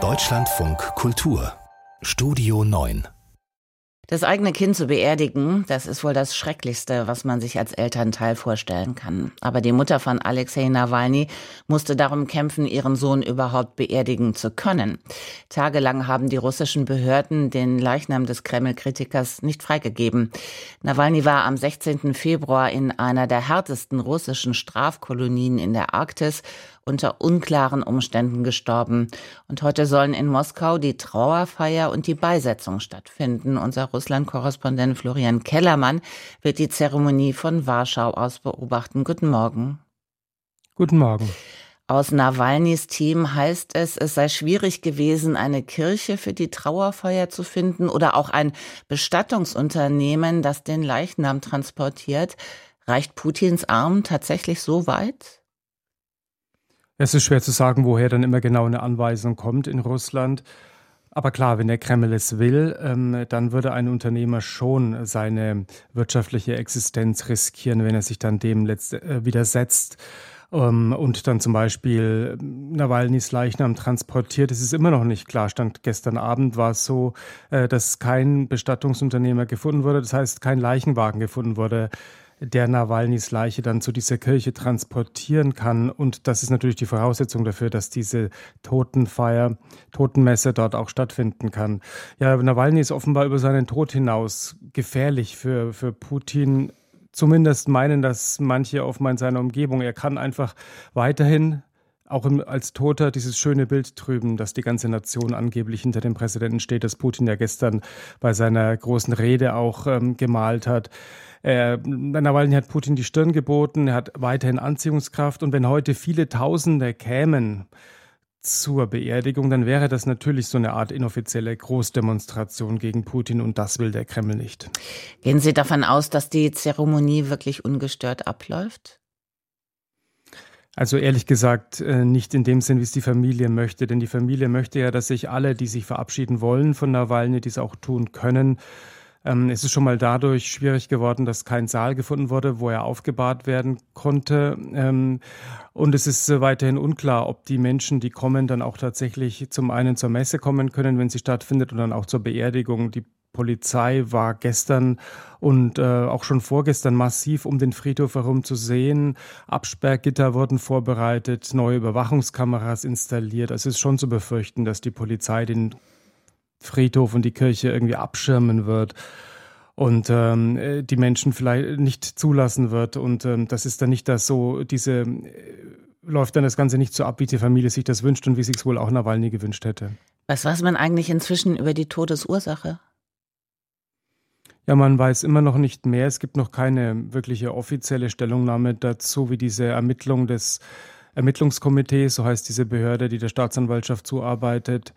Deutschlandfunk Kultur Studio 9 das eigene Kind zu beerdigen, das ist wohl das Schrecklichste, was man sich als Elternteil vorstellen kann. Aber die Mutter von Alexei Nawalny musste darum kämpfen, ihren Sohn überhaupt beerdigen zu können. Tagelang haben die russischen Behörden den Leichnam des Kreml-Kritikers nicht freigegeben. Nawalny war am 16. Februar in einer der härtesten russischen Strafkolonien in der Arktis unter unklaren Umständen gestorben. Und heute sollen in Moskau die Trauerfeier und die Beisetzung stattfinden. Unser Russland-Korrespondent Florian Kellermann wird die Zeremonie von Warschau aus beobachten. Guten Morgen. Guten Morgen. Aus Nawalnys Team heißt es, es sei schwierig gewesen, eine Kirche für die Trauerfeier zu finden oder auch ein Bestattungsunternehmen, das den Leichnam transportiert. Reicht Putins Arm tatsächlich so weit? Es ist schwer zu sagen, woher dann immer genau eine Anweisung kommt in Russland. Aber klar, wenn der Kreml es will, ähm, dann würde ein Unternehmer schon seine wirtschaftliche Existenz riskieren, wenn er sich dann dem äh, widersetzt ähm, und dann zum Beispiel Nawalnys Leichnam transportiert. Es ist immer noch nicht klar. Stand gestern Abend war es so, äh, dass kein Bestattungsunternehmer gefunden wurde. Das heißt, kein Leichenwagen gefunden wurde der Nawalnys Leiche dann zu dieser Kirche transportieren kann. Und das ist natürlich die Voraussetzung dafür, dass diese Totenfeier, Totenmesse dort auch stattfinden kann. Ja, Nawalny ist offenbar über seinen Tod hinaus gefährlich für, für Putin. Zumindest meinen das manche auf seiner Umgebung. Er kann einfach weiterhin auch im, als Toter dieses schöne Bild trüben, dass die ganze Nation angeblich hinter dem Präsidenten steht, das Putin ja gestern bei seiner großen Rede auch ähm, gemalt hat. Äh, Nawalny hat Putin die Stirn geboten, er hat weiterhin Anziehungskraft und wenn heute viele Tausende kämen zur Beerdigung, dann wäre das natürlich so eine Art inoffizielle Großdemonstration gegen Putin und das will der Kreml nicht. Gehen Sie davon aus, dass die Zeremonie wirklich ungestört abläuft? Also ehrlich gesagt äh, nicht in dem Sinn, wie es die Familie möchte, denn die Familie möchte ja, dass sich alle, die sich verabschieden wollen von Nawalny, dies auch tun können. Ähm, es ist schon mal dadurch schwierig geworden, dass kein Saal gefunden wurde, wo er aufgebahrt werden konnte. Ähm, und es ist weiterhin unklar, ob die Menschen, die kommen, dann auch tatsächlich zum einen zur Messe kommen können, wenn sie stattfindet, und dann auch zur Beerdigung. Die Polizei war gestern und äh, auch schon vorgestern massiv um den Friedhof herum zu sehen. Absperrgitter wurden vorbereitet, neue Überwachungskameras installiert. Es ist schon zu befürchten, dass die Polizei den Friedhof und die Kirche irgendwie abschirmen wird und ähm, die Menschen vielleicht nicht zulassen wird. Und ähm, das ist dann nicht das so, diese äh, läuft dann das Ganze nicht so ab, wie die Familie sich das wünscht und wie sich es wohl auch Nawalny gewünscht hätte. Was weiß man eigentlich inzwischen über die Todesursache? Ja, man weiß immer noch nicht mehr. Es gibt noch keine wirkliche offizielle Stellungnahme dazu, wie diese Ermittlung des Ermittlungskomitees, so heißt diese Behörde, die der Staatsanwaltschaft zuarbeitet,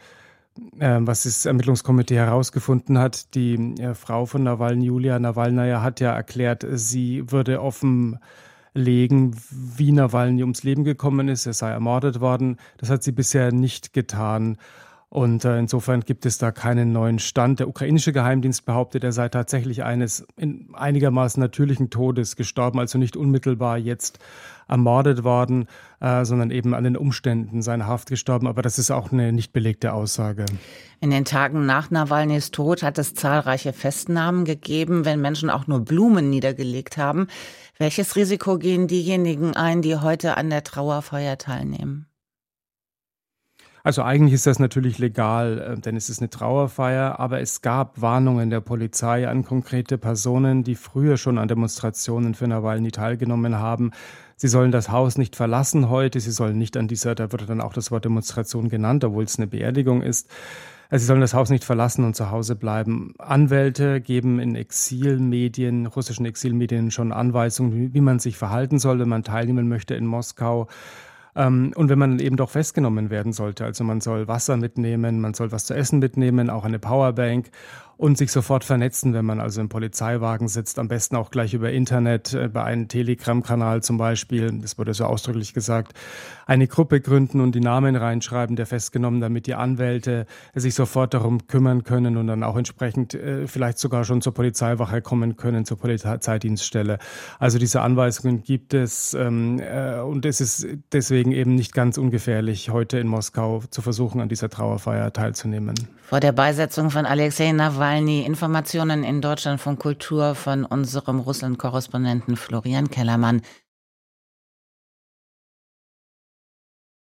äh, was das Ermittlungskomitee herausgefunden hat. Die äh, Frau von Nawalny, Julia Nawalnaya, hat ja erklärt, sie würde offenlegen, wie Nawalny ums Leben gekommen ist. Er sei ermordet worden. Das hat sie bisher nicht getan. Und äh, insofern gibt es da keinen neuen Stand. Der ukrainische Geheimdienst behauptet, er sei tatsächlich eines in einigermaßen natürlichen Todes gestorben, also nicht unmittelbar jetzt ermordet worden, äh, sondern eben an den Umständen seiner Haft gestorben. Aber das ist auch eine nicht belegte Aussage. In den Tagen nach Nawalnys Tod hat es zahlreiche Festnahmen gegeben, wenn Menschen auch nur Blumen niedergelegt haben. Welches Risiko gehen diejenigen ein, die heute an der Trauerfeier teilnehmen? Also eigentlich ist das natürlich legal, äh, denn es ist eine Trauerfeier, aber es gab Warnungen der Polizei an konkrete Personen, die früher schon an Demonstrationen für Nawalny teilgenommen haben. Sie sollen das Haus nicht verlassen heute, sie sollen nicht an dieser, da wurde dann auch das Wort Demonstration genannt, obwohl es eine Beerdigung ist. Also sie sollen das Haus nicht verlassen und zu Hause bleiben. Anwälte geben in Exilmedien, russischen Exilmedien schon Anweisungen, wie man sich verhalten soll, wenn man teilnehmen möchte in Moskau. Ähm, und wenn man eben doch festgenommen werden sollte, also man soll Wasser mitnehmen, man soll was zu essen mitnehmen, auch eine Powerbank und sich sofort vernetzen, wenn man also im Polizeiwagen sitzt, am besten auch gleich über Internet, äh, bei einem Telegram-Kanal zum Beispiel, das wurde so ausdrücklich gesagt, eine Gruppe gründen und die Namen reinschreiben der Festgenommen, damit die Anwälte sich sofort darum kümmern können und dann auch entsprechend äh, vielleicht sogar schon zur Polizeiwache kommen können, zur Polizeidienststelle. Also diese Anweisungen gibt es ähm, äh, und es ist deswegen deswegen eben nicht ganz ungefährlich, heute in Moskau zu versuchen, an dieser Trauerfeier teilzunehmen. Vor der Beisetzung von Alexei Nawalny Informationen in Deutschland von Kultur von unserem Russland-Korrespondenten Florian Kellermann.